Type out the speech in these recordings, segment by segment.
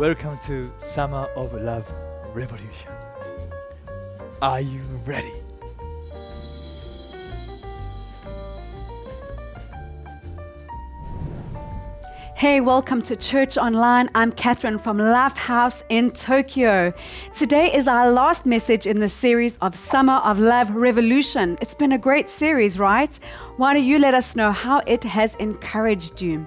Welcome to Summer of Love Revolution. Are you ready? Hey, welcome to Church Online. I'm Catherine from Love House in Tokyo. Today is our last message in the series of Summer of Love Revolution. It's been a great series, right? Why don't you let us know how it has encouraged you?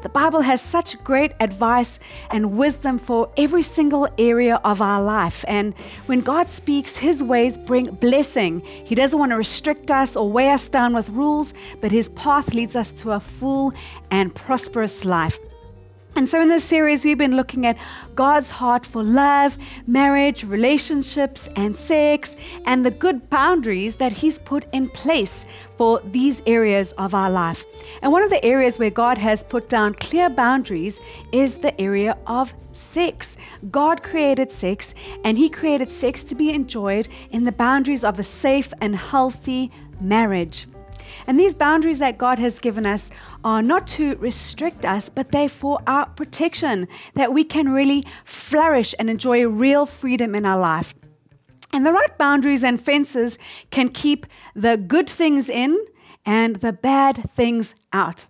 The Bible has such great advice and wisdom for every single area of our life. And when God speaks, His ways bring blessing. He doesn't want to restrict us or weigh us down with rules, but His path leads us to a full and prosperous life. And so, in this series, we've been looking at God's heart for love, marriage, relationships, and sex, and the good boundaries that He's put in place for these areas of our life. And one of the areas where God has put down clear boundaries is the area of sex. God created sex, and He created sex to be enjoyed in the boundaries of a safe and healthy marriage. And these boundaries that God has given us are not to restrict us, but they're for our protection, that we can really flourish and enjoy real freedom in our life. And the right boundaries and fences can keep the good things in and the bad things out.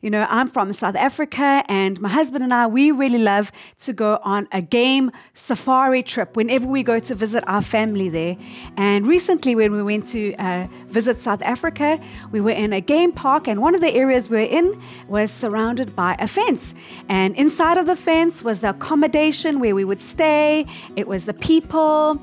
You know, I'm from South Africa, and my husband and I, we really love to go on a game safari trip whenever we go to visit our family there. And recently, when we went to uh, visit South Africa, we were in a game park, and one of the areas we were in was surrounded by a fence. And inside of the fence was the accommodation where we would stay, it was the people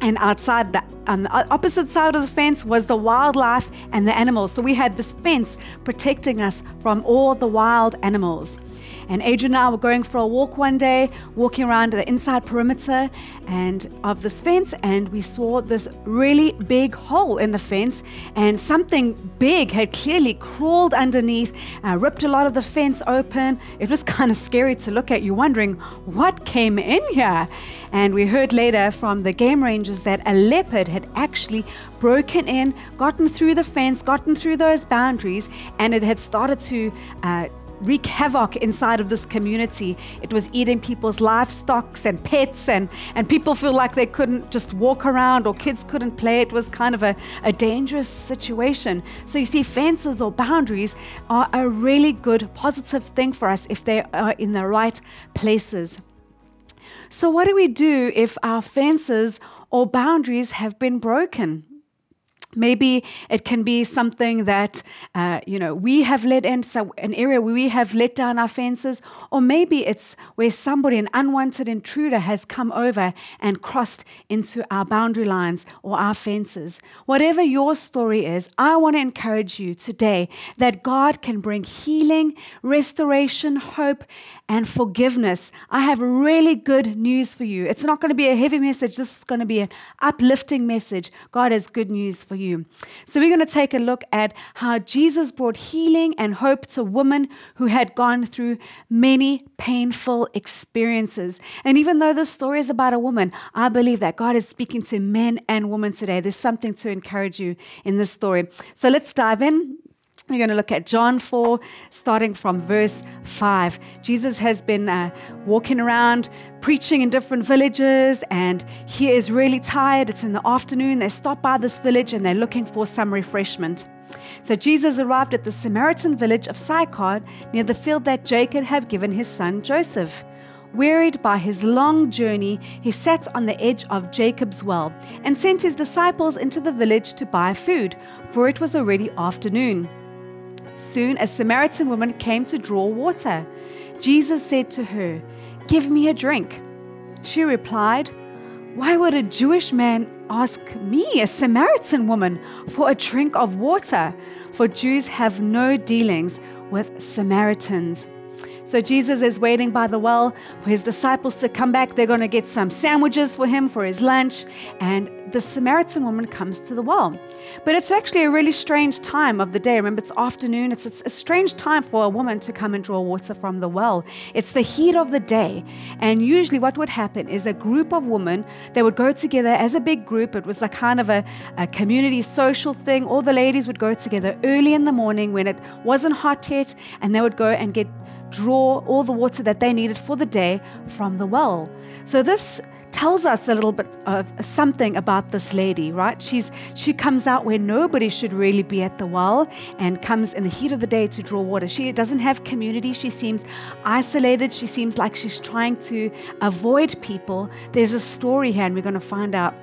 and outside the on the opposite side of the fence was the wildlife and the animals. So we had this fence protecting us from all the wild animals. And Adrian and I were going for a walk one day, walking around the inside perimeter and of this fence, and we saw this really big hole in the fence, and something big had clearly crawled underneath, uh, ripped a lot of the fence open. It was kind of scary to look at. You wondering what came in here, and we heard later from the game rangers that a leopard had actually broken in, gotten through the fence, gotten through those boundaries, and it had started to uh, wreak havoc inside of this community. It was eating people's livestock and pets, and, and people feel like they couldn't just walk around or kids couldn't play. It was kind of a, a dangerous situation. So, you see, fences or boundaries are a really good, positive thing for us if they are in the right places. So, what do we do if our fences or boundaries have been broken? Maybe it can be something that uh, you know we have let in, so an area where we have let down our fences, or maybe it's where somebody, an unwanted intruder, has come over and crossed into our boundary lines or our fences. Whatever your story is, I want to encourage you today that God can bring healing, restoration, hope, and forgiveness. I have really good news for you. It's not going to be a heavy message. This is going to be an uplifting message. God has good news for you. So, we're going to take a look at how Jesus brought healing and hope to women who had gone through many painful experiences. And even though this story is about a woman, I believe that God is speaking to men and women today. There's something to encourage you in this story. So, let's dive in. We're going to look at John 4, starting from verse 5. Jesus has been uh, walking around preaching in different villages, and he is really tired. It's in the afternoon. They stop by this village and they're looking for some refreshment. So Jesus arrived at the Samaritan village of Sychar near the field that Jacob had given his son Joseph. Wearied by his long journey, he sat on the edge of Jacob's well and sent his disciples into the village to buy food, for it was already afternoon. Soon a Samaritan woman came to draw water. Jesus said to her, Give me a drink. She replied, Why would a Jewish man ask me, a Samaritan woman, for a drink of water? For Jews have no dealings with Samaritans. So Jesus is waiting by the well for his disciples to come back. They're going to get some sandwiches for him for his lunch. And the Samaritan woman comes to the well. But it's actually a really strange time of the day. Remember, it's afternoon. It's, it's a strange time for a woman to come and draw water from the well. It's the heat of the day. And usually, what would happen is a group of women, they would go together as a big group. It was like kind of a, a community social thing. All the ladies would go together early in the morning when it wasn't hot yet, and they would go and get draw all the water that they needed for the day from the well. So this tells us a little bit of something about this lady, right? She's she comes out where nobody should really be at the well and comes in the heat of the day to draw water. She doesn't have community. She seems isolated. She seems like she's trying to avoid people. There's a story here and we're going to find out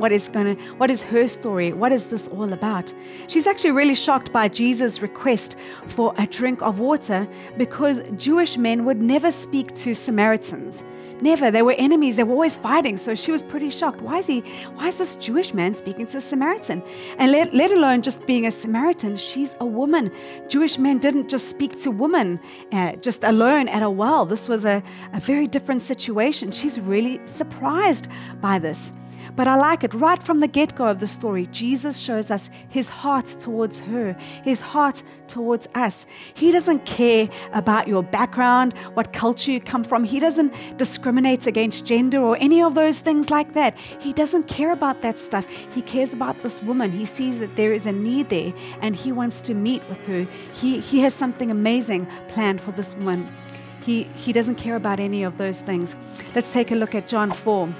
what is going to what is her story? What is this all about? She's actually really shocked by jesus request for a drink of water because jewish men would never speak to samaritans. Never. They were enemies. They were always fighting. So she was pretty shocked. Why is he why is this jewish man speaking to a samaritan? And let, let alone just being a samaritan she's a woman. Jewish men didn't just speak to women uh, just alone at a well. This was a, a very different situation. She's really surprised by this but I like it right from the get go of the story. Jesus shows us his heart towards her, his heart towards us. He doesn't care about your background, what culture you come from. He doesn't discriminate against gender or any of those things like that. He doesn't care about that stuff. He cares about this woman. He sees that there is a need there and he wants to meet with her. He, he has something amazing planned for this woman. He, he doesn't care about any of those things. Let's take a look at John 4.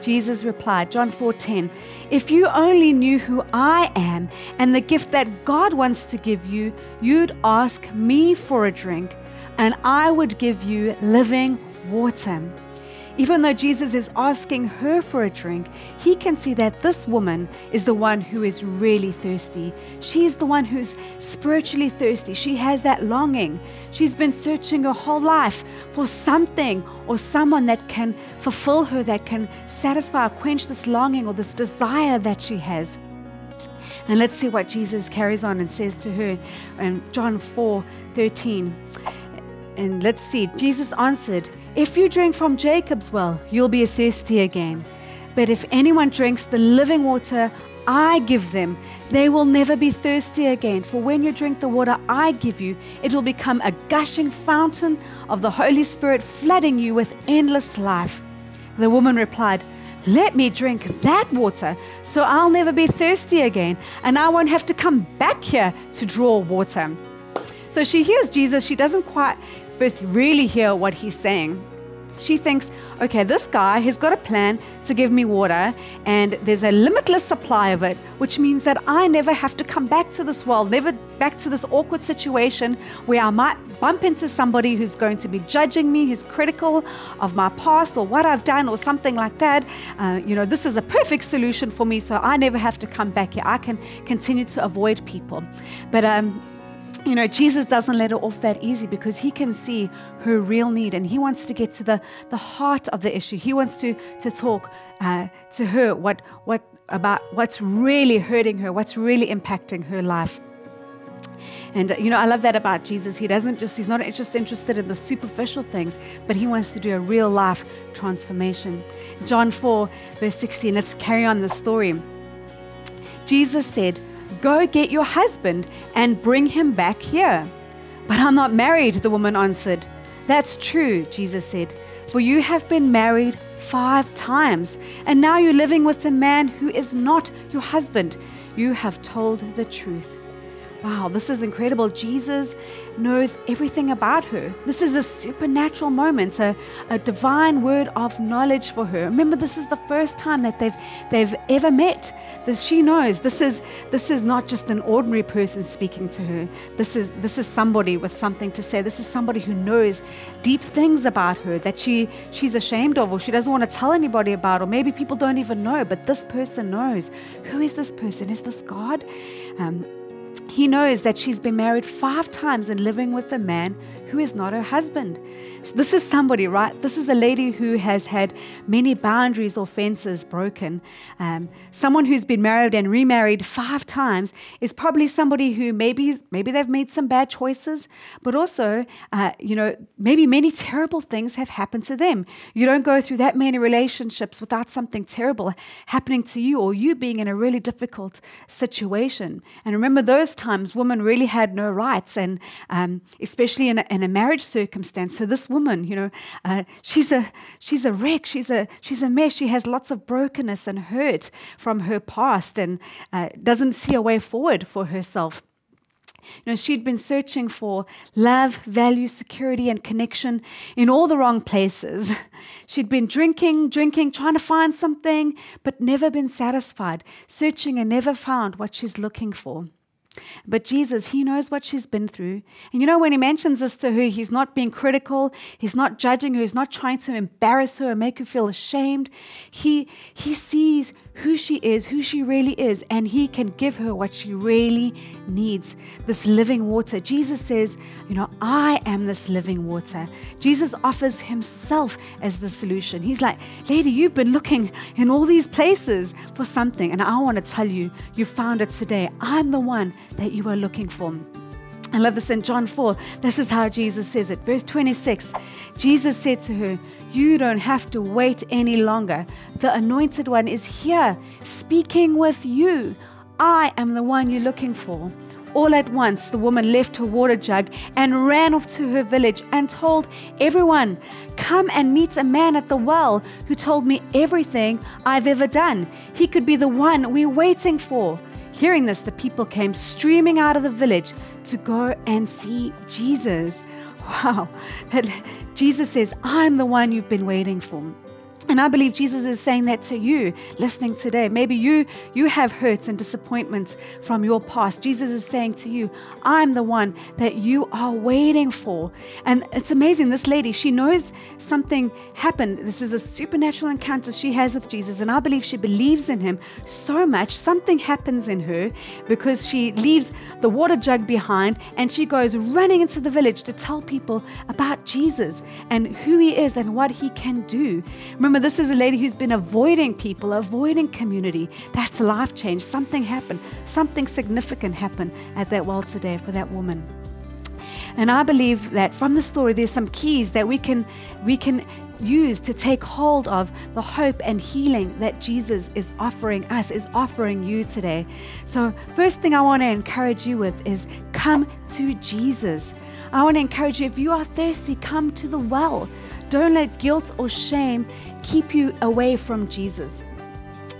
Jesus replied, John 4:10, "If you only knew who I am and the gift that God wants to give you, you'd ask me for a drink, and I would give you living water." Even though Jesus is asking her for a drink, he can see that this woman is the one who is really thirsty. She is the one who's spiritually thirsty. She has that longing. She's been searching her whole life for something or someone that can fulfill her, that can satisfy or quench this longing or this desire that she has. And let's see what Jesus carries on and says to her in John 4 13. And let's see, Jesus answered, If you drink from Jacob's well, you'll be thirsty again. But if anyone drinks the living water I give them, they will never be thirsty again. For when you drink the water I give you, it will become a gushing fountain of the Holy Spirit, flooding you with endless life. The woman replied, Let me drink that water, so I'll never be thirsty again, and I won't have to come back here to draw water. So she hears Jesus. She doesn't quite first really hear what he's saying. She thinks, okay, this guy has got a plan to give me water, and there's a limitless supply of it, which means that I never have to come back to this world, never back to this awkward situation where I might bump into somebody who's going to be judging me, who's critical of my past or what I've done or something like that. Uh, you know, this is a perfect solution for me, so I never have to come back here. I can continue to avoid people. But, um, you know, Jesus doesn't let her off that easy because he can see her real need and he wants to get to the, the heart of the issue. He wants to, to talk uh, to her what, what, about what's really hurting her, what's really impacting her life. And uh, you know, I love that about Jesus. He doesn't just, he's not just interested in the superficial things, but he wants to do a real life transformation. John 4, verse 16, let's carry on the story. Jesus said, Go get your husband and bring him back here. But I'm not married, the woman answered. That's true, Jesus said, for you have been married five times, and now you're living with a man who is not your husband. You have told the truth. Wow, this is incredible. Jesus knows everything about her. This is a supernatural moment, a, a divine word of knowledge for her. Remember, this is the first time that they've they've ever met. This she knows this is this is not just an ordinary person speaking to her. This is this is somebody with something to say. This is somebody who knows deep things about her that she she's ashamed of or she doesn't want to tell anybody about, or maybe people don't even know, but this person knows. Who is this person? Is this God? Um, he knows that she's been married five times and living with a man who is not her husband. This is somebody, right? This is a lady who has had many boundaries or fences broken. Um, someone who's been married and remarried five times is probably somebody who maybe maybe they've made some bad choices, but also, uh, you know, maybe many terrible things have happened to them. You don't go through that many relationships without something terrible happening to you or you being in a really difficult situation. And remember, those times women really had no rights, and um, especially in a, in a marriage circumstance. So this woman, you know, uh, she's a she's a wreck. She's a she's a mess. She has lots of brokenness and hurt from her past, and uh, doesn't see a way forward for herself. You know, she'd been searching for love, value, security, and connection in all the wrong places. She'd been drinking, drinking, trying to find something, but never been satisfied, searching and never found what she's looking for. But Jesus, He knows what she's been through. And you know, when He mentions this to her, He's not being critical, He's not judging her, He's not trying to embarrass her or make her feel ashamed. He, he sees who she is, who she really is, and He can give her what she really needs this living water. Jesus says, You know, I am this living water. Jesus offers Himself as the solution. He's like, Lady, you've been looking in all these places for something, and I want to tell you, you found it today. I'm the one that you are looking for. I love this in John 4. This is how Jesus says it. Verse 26 Jesus said to her, You don't have to wait any longer. The anointed one is here, speaking with you. I am the one you're looking for. All at once, the woman left her water jug and ran off to her village and told everyone, Come and meet a man at the well who told me everything I've ever done. He could be the one we're waiting for. Hearing this, the people came streaming out of the village to go and see Jesus. Wow. Jesus says, I'm the one you've been waiting for. And I believe Jesus is saying that to you listening today. Maybe you you have hurts and disappointments from your past. Jesus is saying to you, I'm the one that you are waiting for. And it's amazing this lady, she knows something happened. This is a supernatural encounter she has with Jesus and I believe she believes in him so much. Something happens in her because she leaves the water jug behind and she goes running into the village to tell people about Jesus and who he is and what he can do. Remember Remember, this is a lady who's been avoiding people, avoiding community. That's life change. Something happened. Something significant happened at that well today for that woman. And I believe that from the story, there's some keys that we can we can use to take hold of the hope and healing that Jesus is offering us, is offering you today. So, first thing I want to encourage you with is come to Jesus. I want to encourage you if you are thirsty, come to the well. Don't let guilt or shame keep you away from Jesus.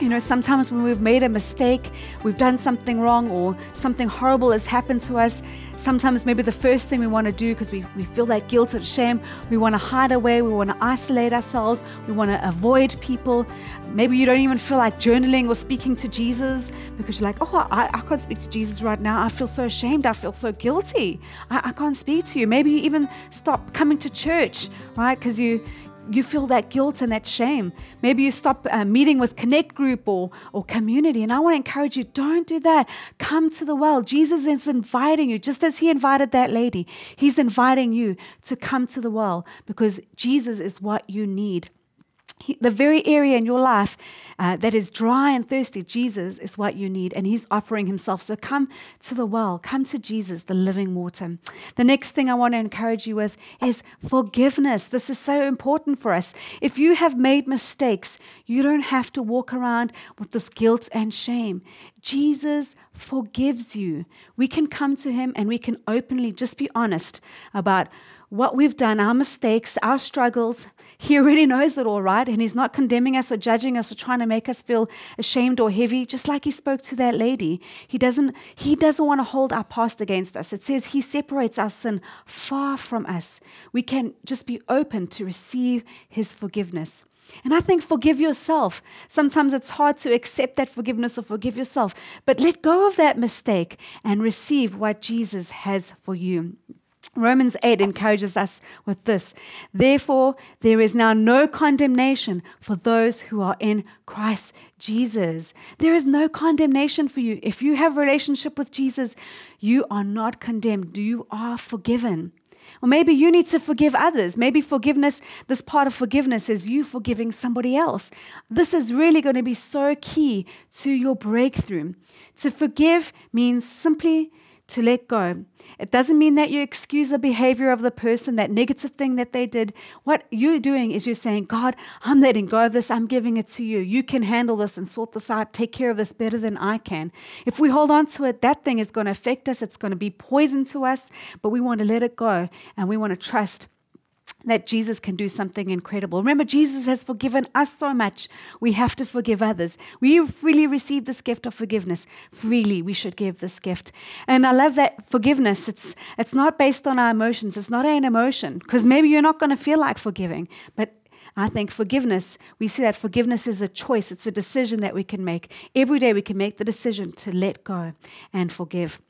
You know, sometimes when we've made a mistake, we've done something wrong, or something horrible has happened to us, sometimes maybe the first thing we want to do because we, we feel that guilt and shame, we want to hide away, we want to isolate ourselves, we want to avoid people. Maybe you don't even feel like journaling or speaking to Jesus because you're like, oh, I, I can't speak to Jesus right now. I feel so ashamed. I feel so guilty. I, I can't speak to you. Maybe you even stop coming to church, right? Because you, you feel that guilt and that shame. Maybe you stop uh, meeting with Connect Group or, or community. And I want to encourage you don't do that. Come to the well. Jesus is inviting you, just as he invited that lady. He's inviting you to come to the well because Jesus is what you need. He, the very area in your life uh, that is dry and thirsty, Jesus is what you need, and He's offering Himself. So come to the well, come to Jesus, the living water. The next thing I want to encourage you with is forgiveness. This is so important for us. If you have made mistakes, you don't have to walk around with this guilt and shame. Jesus forgives you. We can come to Him and we can openly just be honest about what we've done, our mistakes, our struggles. He already knows it all, right? And He's not condemning us or judging us or trying to make us feel ashamed or heavy, just like He spoke to that lady. He doesn't, he doesn't want to hold our past against us. It says He separates our sin far from us. We can just be open to receive His forgiveness. And I think forgive yourself. Sometimes it's hard to accept that forgiveness or forgive yourself, but let go of that mistake and receive what Jesus has for you. Romans 8 encourages us with this. Therefore, there is now no condemnation for those who are in Christ Jesus. There is no condemnation for you. If you have a relationship with Jesus, you are not condemned. You are forgiven. Or maybe you need to forgive others. Maybe forgiveness, this part of forgiveness is you forgiving somebody else. This is really going to be so key to your breakthrough. To forgive means simply to let go. It doesn't mean that you excuse the behavior of the person, that negative thing that they did. What you're doing is you're saying, God, I'm letting go of this. I'm giving it to you. You can handle this and sort this out, take care of this better than I can. If we hold on to it, that thing is going to affect us. It's going to be poison to us, but we want to let it go and we want to trust that Jesus can do something incredible. Remember, Jesus has forgiven us so much. We have to forgive others. We freely received this gift of forgiveness. Freely, we should give this gift. And I love that forgiveness. It's it's not based on our emotions. It's not an emotion because maybe you're not going to feel like forgiving, but I think forgiveness, we see that forgiveness is a choice, it's a decision that we can make. Every day we can make the decision to let go and forgive.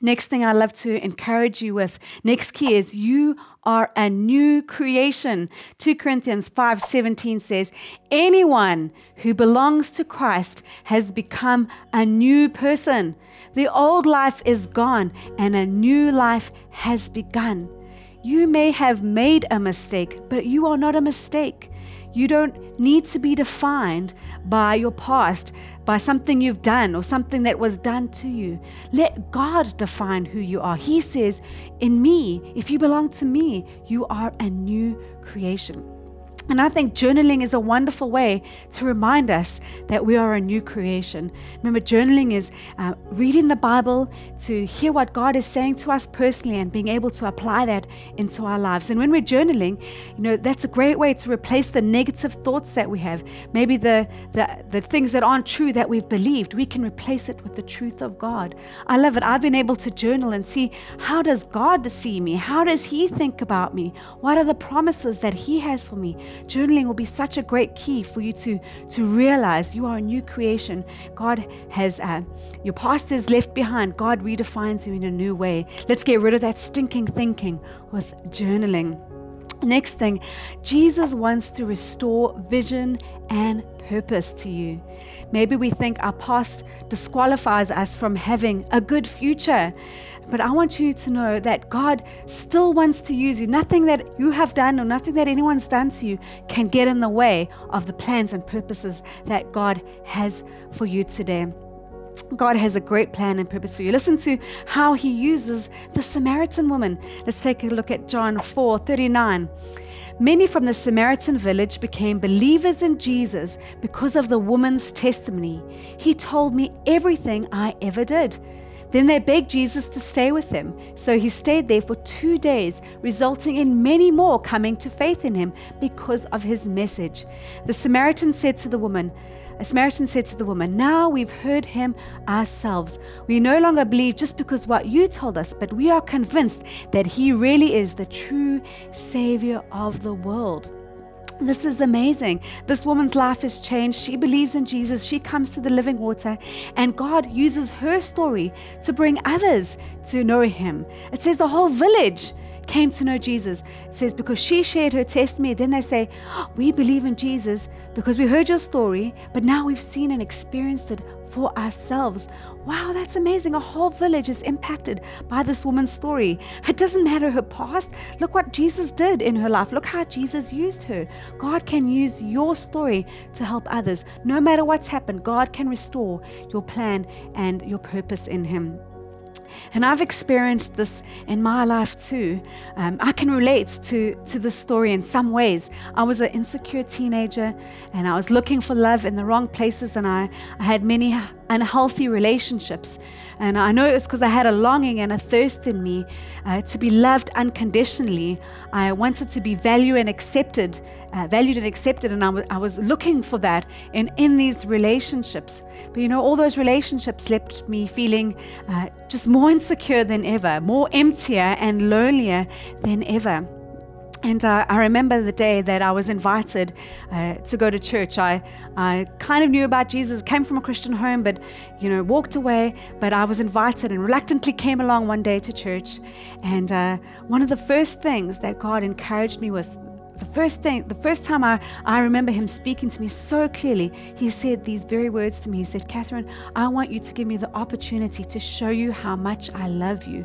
Next thing I love to encourage you with, next key is you are a new creation. 2 Corinthians 5:17 says, "Anyone who belongs to Christ has become a new person. The old life is gone and a new life has begun." You may have made a mistake, but you are not a mistake. You don't need to be defined by your past, by something you've done or something that was done to you. Let God define who you are. He says, In me, if you belong to me, you are a new creation. And I think journaling is a wonderful way to remind us that we are a new creation. Remember, journaling is uh, reading the Bible to hear what God is saying to us personally and being able to apply that into our lives. And when we're journaling, you know, that's a great way to replace the negative thoughts that we have. Maybe the, the, the things that aren't true that we've believed, we can replace it with the truth of God. I love it. I've been able to journal and see how does God see me? How does He think about me? What are the promises that He has for me? Journaling will be such a great key for you to, to realize you are a new creation. God has, uh, your past is left behind. God redefines you in a new way. Let's get rid of that stinking thinking with journaling. Next thing, Jesus wants to restore vision and purpose to you. Maybe we think our past disqualifies us from having a good future. But I want you to know that God still wants to use you. Nothing that you have done or nothing that anyone's done to you can get in the way of the plans and purposes that God has for you today. God has a great plan and purpose for you. Listen to how he uses the Samaritan woman. Let's take a look at John 4 39. Many from the Samaritan village became believers in Jesus because of the woman's testimony. He told me everything I ever did. Then they begged Jesus to stay with them. So he stayed there for two days, resulting in many more coming to faith in him because of his message. The Samaritan said to the woman, a Samaritan said to the woman, Now we've heard him ourselves. We no longer believe just because what you told us, but we are convinced that he really is the true Savior of the world. This is amazing. This woman's life has changed. She believes in Jesus. She comes to the living water, and God uses her story to bring others to know Him. It says the whole village came to know Jesus. It says, because she shared her testimony, then they say, We believe in Jesus because we heard your story, but now we've seen and experienced it for ourselves. Wow, that's amazing. A whole village is impacted by this woman's story. It doesn't matter her past. Look what Jesus did in her life. Look how Jesus used her. God can use your story to help others. No matter what's happened, God can restore your plan and your purpose in Him. And I've experienced this in my life too. Um, I can relate to, to this story in some ways. I was an insecure teenager and I was looking for love in the wrong places, and I, I had many unhealthy relationships. And I know it was because I had a longing and a thirst in me uh, to be loved unconditionally. I wanted to be valued and accepted, uh, valued and accepted, and I, w- I was looking for that in, in these relationships. But you know, all those relationships left me feeling uh, just more insecure than ever, more emptier and lonelier than ever. And uh, I remember the day that I was invited uh, to go to church. I, I kind of knew about Jesus, came from a Christian home, but, you know, walked away. But I was invited and reluctantly came along one day to church. And uh, one of the first things that God encouraged me with, the first thing, the first time I, I remember him speaking to me so clearly, he said these very words to me. He said, Catherine, I want you to give me the opportunity to show you how much I love you.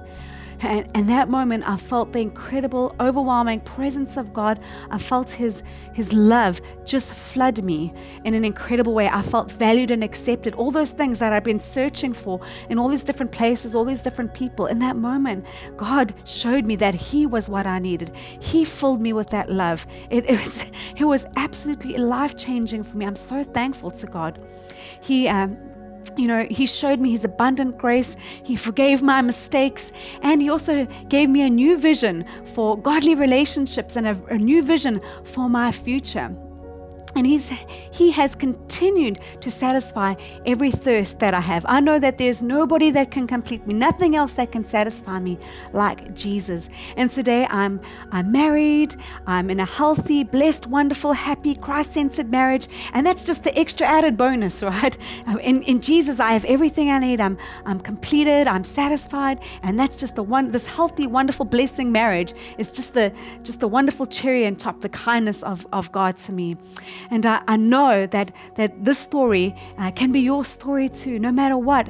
And in that moment, I felt the incredible, overwhelming presence of God. I felt His, His love just flood me in an incredible way. I felt valued and accepted. All those things that I've been searching for in all these different places, all these different people. In that moment, God showed me that He was what I needed. He filled me with that love. It, it, was, it was absolutely life changing for me. I'm so thankful to God. He, um, you know, He showed me His abundant grace. He forgave my mistakes. And He also gave me a new vision for godly relationships and a, a new vision for my future. And he's, he has continued to satisfy every thirst that I have. I know that there's nobody that can complete me, nothing else that can satisfy me like Jesus. And today I'm, I'm married, I'm in a healthy, blessed, wonderful, happy, Christ centered marriage. And that's just the extra added bonus, right? Um, in, in Jesus, I have everything I need. I'm, I'm completed, I'm satisfied. And that's just the one, this healthy, wonderful, blessing marriage is just the, just the wonderful cherry on top, the kindness of, of God to me. And I, I know that, that this story uh, can be your story too, no matter what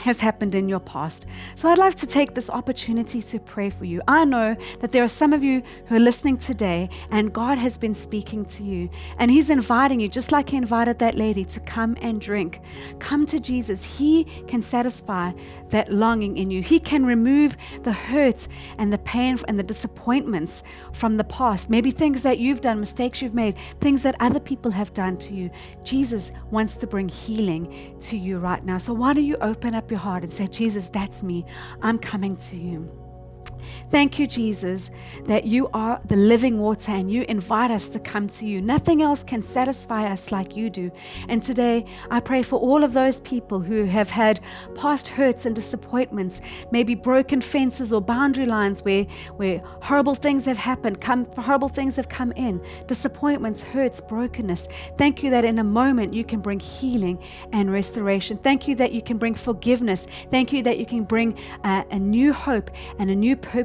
has happened in your past. So I'd like to take this opportunity to pray for you. I know that there are some of you who are listening today and God has been speaking to you and He's inviting you, just like He invited that lady, to come and drink. Come to Jesus. He can satisfy that longing in you. He can remove the hurt and the pain and the disappointments from the past. Maybe things that you've done, mistakes you've made, things that other people have done to you. Jesus wants to bring healing to you right now. So why don't you open up your heart and say, Jesus, that's me. I'm coming to you. Thank you, Jesus, that you are the living water and you invite us to come to you. Nothing else can satisfy us like you do. And today, I pray for all of those people who have had past hurts and disappointments, maybe broken fences or boundary lines where, where horrible things have happened, come, horrible things have come in, disappointments, hurts, brokenness. Thank you that in a moment you can bring healing and restoration. Thank you that you can bring forgiveness. Thank you that you can bring uh, a new hope and a new purpose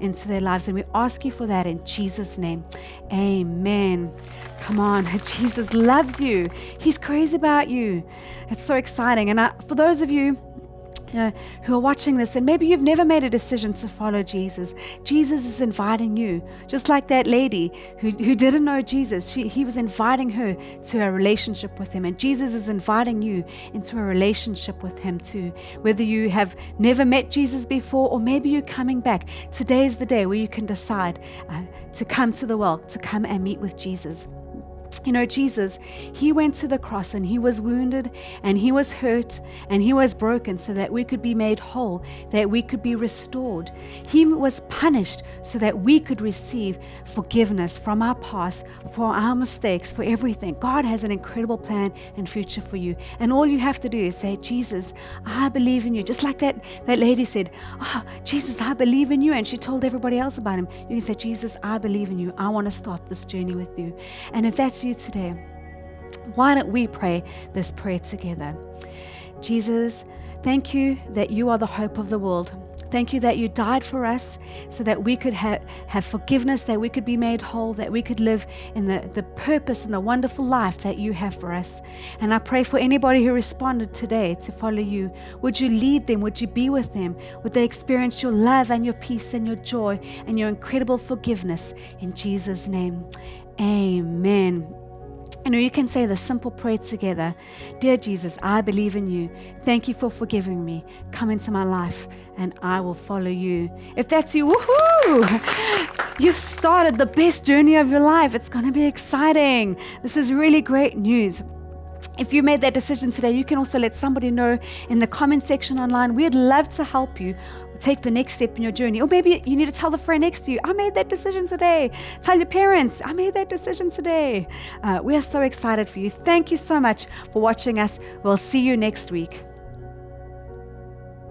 into their lives. And we ask you for that in Jesus' name. Amen. Come on, Jesus loves you. He's crazy about you. It's so exciting. And I, for those of you, you know, who are watching this, and maybe you've never made a decision to follow Jesus. Jesus is inviting you, just like that lady who, who didn't know Jesus. She, he was inviting her to a relationship with Him, and Jesus is inviting you into a relationship with Him too. Whether you have never met Jesus before, or maybe you're coming back, today is the day where you can decide uh, to come to the well, to come and meet with Jesus. You know, Jesus, he went to the cross and he was wounded and he was hurt and he was broken so that we could be made whole, that we could be restored. He was punished so that we could receive forgiveness from our past, for our mistakes, for everything. God has an incredible plan and future for you. And all you have to do is say, Jesus, I believe in you. Just like that, that lady said, Oh, Jesus, I believe in you. And she told everybody else about him. You can say, Jesus, I believe in you. I want to start this journey with you. And if that's you today, why don't we pray this prayer together? Jesus, thank you that you are the hope of the world. Thank you that you died for us so that we could have, have forgiveness, that we could be made whole, that we could live in the, the purpose and the wonderful life that you have for us. And I pray for anybody who responded today to follow you. Would you lead them? Would you be with them? Would they experience your love and your peace and your joy and your incredible forgiveness? In Jesus' name, amen. Know, you can say the simple prayer together Dear Jesus, I believe in you. Thank you for forgiving me. Come into my life and I will follow you. If that's you, woohoo! You've started the best journey of your life. It's going to be exciting. This is really great news. If you made that decision today, you can also let somebody know in the comment section online. We'd love to help you take the next step in your journey. Or maybe you need to tell the friend next to you, I made that decision today. Tell your parents, I made that decision today. Uh, we are so excited for you. Thank you so much for watching us. We'll see you next week.